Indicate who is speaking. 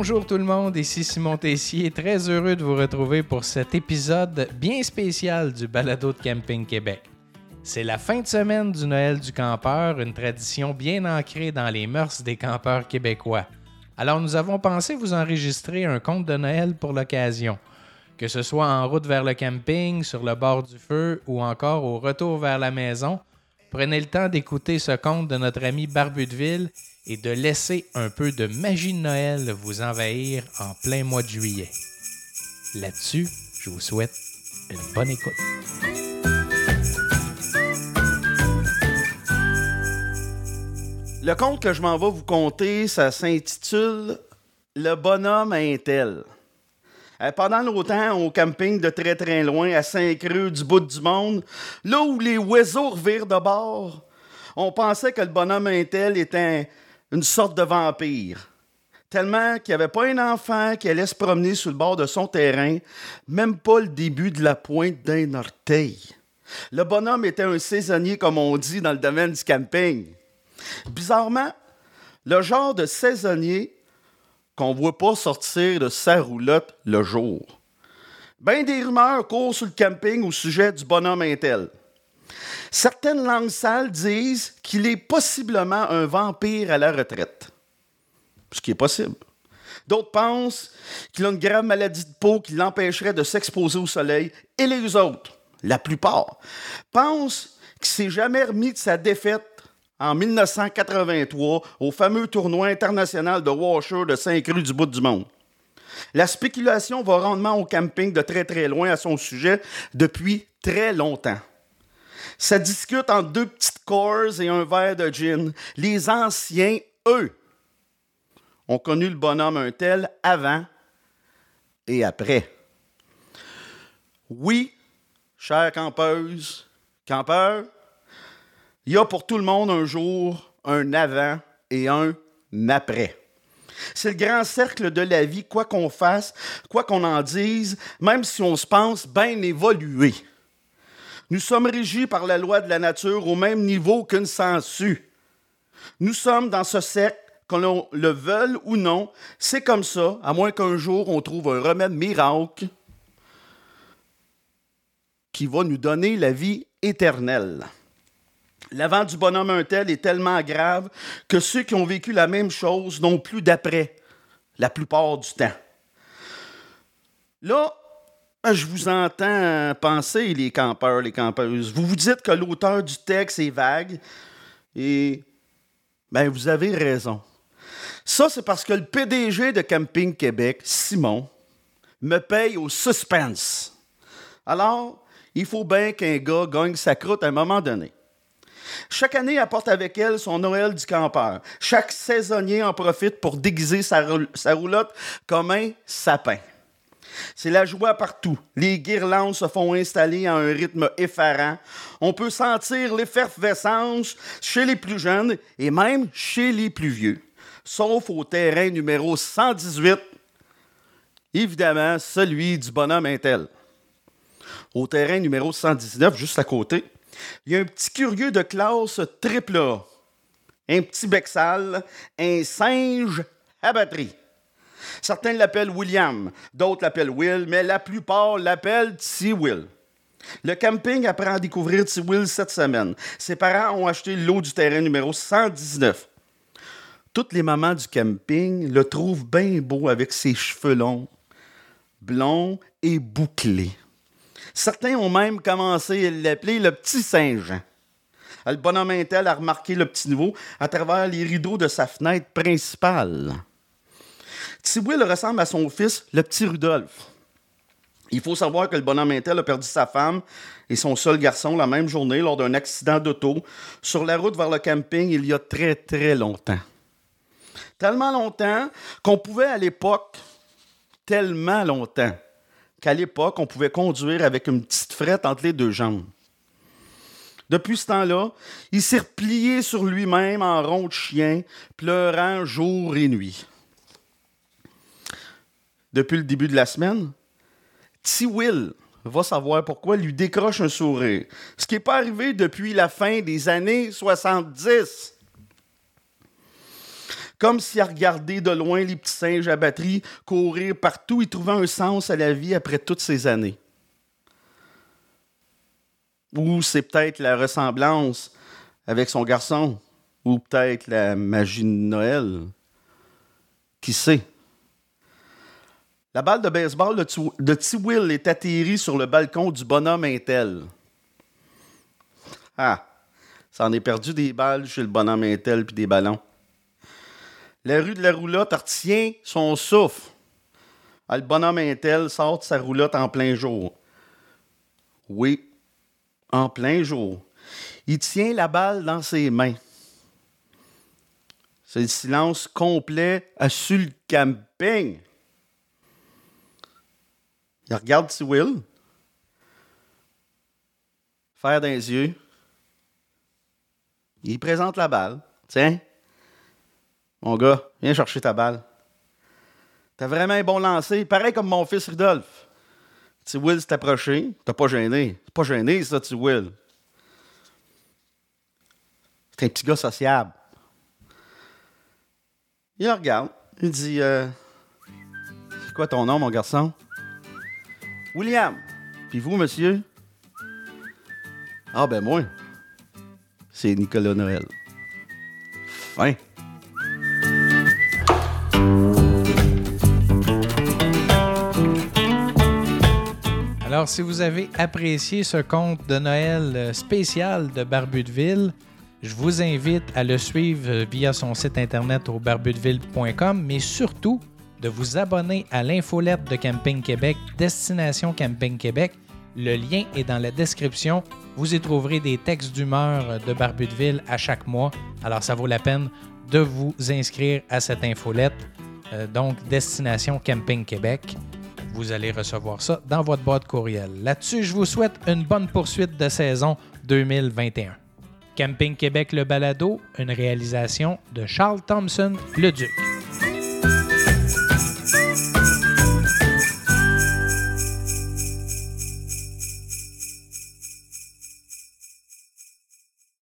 Speaker 1: Bonjour tout le monde, ici Simon Tessier, très heureux de vous retrouver pour cet épisode bien spécial du Balado de Camping Québec. C'est la fin de semaine du Noël du campeur, une tradition bien ancrée dans les mœurs des campeurs québécois. Alors nous avons pensé vous enregistrer un conte de Noël pour l'occasion. Que ce soit en route vers le camping, sur le bord du feu ou encore au retour vers la maison, prenez le temps d'écouter ce conte de notre ami Barbu de Ville et de laisser un peu de magie de Noël vous envahir en plein mois de juillet. Là-dessus, je vous souhaite une bonne écoute.
Speaker 2: Le conte que je m'en vais vous conter, ça s'intitule Le bonhomme à Intel. Euh, pendant longtemps, au camping de très très loin, à Saint-Creux, du bout du monde, là où les oiseaux revirent de bord, on pensait que le bonhomme Intel était une sorte de vampire. Tellement qu'il n'y avait pas un enfant qui allait se promener sur le bord de son terrain, même pas le début de la pointe d'un orteil. Le bonhomme était un saisonnier, comme on dit dans le domaine du camping. Bizarrement, le genre de saisonnier qu'on ne voit pas sortir de sa roulotte le jour. Ben des rumeurs courent sur le camping au sujet du bonhomme Intel. Certaines langues sales disent qu'il est possiblement un vampire à la retraite. Ce qui est possible. D'autres pensent qu'il a une grave maladie de peau qui l'empêcherait de s'exposer au soleil. Et les autres, la plupart, pensent qu'il s'est jamais remis de sa défaite en 1983 au fameux tournoi international de Washer de Saint-Cru du bout du monde. La spéculation va rondement au camping de très très loin à son sujet depuis très longtemps. Ça discute en deux petites cores et un verre de gin. Les anciens, eux, ont connu le bonhomme un tel avant et après. Oui, chère campeuse, campeur, il y a pour tout le monde un jour, un avant et un après. C'est le grand cercle de la vie, quoi qu'on fasse, quoi qu'on en dise, même si on se pense bien évolué. Nous sommes régis par la loi de la nature au même niveau qu'une sangsue. Nous sommes dans ce cercle, qu'on le veuille ou non, c'est comme ça, à moins qu'un jour on trouve un remède miracle qui va nous donner la vie éternelle. L'avant du bonhomme un tel est tellement grave que ceux qui ont vécu la même chose n'ont plus d'après, la plupart du temps. Là, je vous entends penser, les campeurs, les campeuses. Vous vous dites que l'auteur du texte est vague et ben, vous avez raison. Ça, c'est parce que le PDG de Camping Québec, Simon, me paye au suspense. Alors, il faut bien qu'un gars gagne sa croûte à un moment donné. Chaque année apporte avec elle son Noël du campeur. Chaque saisonnier en profite pour déguiser sa, roulotte comme un sapin. C'est la joie partout. Les guirlandes se font installer à un rythme effarant. On peut sentir l'effervescence chez les plus jeunes et même chez les plus vieux. Sauf au terrain numéro 118, évidemment celui du bonhomme Intel. Au terrain numéro 119, juste à côté, il y a un petit curieux de classe triple A, un petit bec sale, un singe à batterie. Certains l'appellent William, d'autres l'appellent Will, mais la plupart l'appellent T. Will. Le camping apprend à découvrir T. Will cette semaine. Ses parents ont acheté l'eau du terrain numéro 119. Toutes les mamans du camping le trouvent bien beau avec ses cheveux longs, blonds et bouclés. Certains ont même commencé à l'appeler le petit Saint-Jean. Le bonhomme Intel a remarqué le petit nouveau à travers les rideaux de sa fenêtre principale. Will ressemble à son fils, le petit Rudolph. Il faut savoir que le bonhomme Intel a perdu sa femme et son seul garçon la même journée lors d'un accident d'auto sur la route vers le camping il y a très très longtemps. Tellement longtemps qu'on pouvait à l'époque, tellement longtemps, qu'à l'époque, on pouvait conduire avec une petite frette entre les deux jambes. Depuis ce temps-là, il s'est replié sur lui-même en rond de chien, pleurant jour et nuit. Depuis le début de la semaine, T. Will va savoir pourquoi lui décroche un sourire, ce qui n'est pas arrivé depuis la fin des années 70. Comme s'il a de loin les petits singes à batterie courir partout et trouver un sens à la vie après toutes ces années. Ou c'est peut-être la ressemblance avec son garçon, ou peut-être la magie de Noël. Qui sait? La balle de baseball de T. Will est atterrie sur le balcon du bonhomme Intel. Ah, ça en est perdu des balles chez le bonhomme Intel puis des ballons. La rue de la roulotte retient son souffle. Ah, le bonhomme Intel sort de sa roulotte en plein jour. Oui, en plein jour. Il tient la balle dans ses mains. C'est le silence complet à le. Il regarde si Will. Faire dans les yeux. Il présente la balle. Tiens, mon gars, viens chercher ta balle. T'as vraiment un bon lancer, pareil comme mon fils Rudolph. Tu Will s'est approché, t'as pas gêné. C'est pas gêné, ça, tu Will. C'est un petit gars sociable. Il regarde, il dit euh, C'est quoi ton nom, mon garçon? William. Puis vous, monsieur? Ah, ben moi, c'est Nicolas Noël. Fin.
Speaker 1: Alors, si vous avez apprécié ce conte de Noël euh, spécial de Barbudeville, je vous invite à le suivre euh, via son site internet au barbudeville.com, mais surtout de vous abonner à l'infolette de Camping Québec, Destination Camping Québec. Le lien est dans la description. Vous y trouverez des textes d'humeur de Barbudeville à chaque mois. Alors, ça vaut la peine de vous inscrire à cette infolette. Euh, donc, Destination Camping Québec vous allez recevoir ça dans votre boîte courriel. Là-dessus, je vous souhaite une bonne poursuite de saison 2021. Camping Québec Le Balado, une réalisation de Charles Thompson, le Duc.